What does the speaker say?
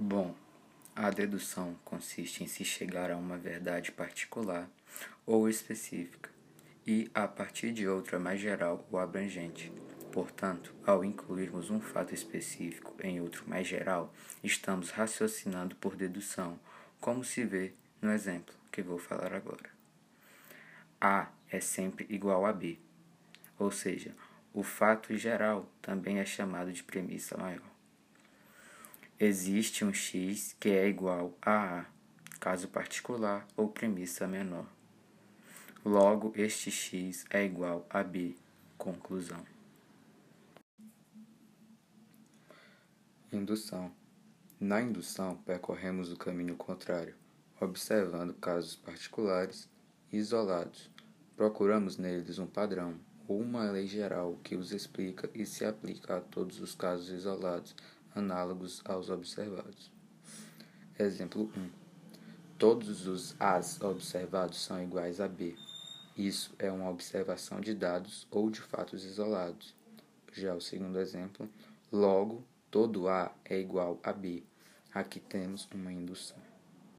Bom, a dedução consiste em se chegar a uma verdade particular ou específica e, a partir de outra mais geral ou abrangente. Portanto, ao incluirmos um fato específico em outro mais geral, estamos raciocinando por dedução, como se vê no exemplo que vou falar agora. A é sempre igual a B, ou seja, o fato geral também é chamado de premissa maior. Existe um x que é igual a A, caso particular ou premissa menor. Logo, este x é igual a B. Conclusão. Indução. Na indução, percorremos o caminho contrário, observando casos particulares e isolados. Procuramos neles um padrão ou uma lei geral que os explica e se aplica a todos os casos isolados análogos aos observados. Exemplo 1. Todos os A's observados são iguais a B. Isso é uma observação de dados ou de fatos isolados. Já o segundo exemplo, logo, todo A é igual a B. Aqui temos uma indução.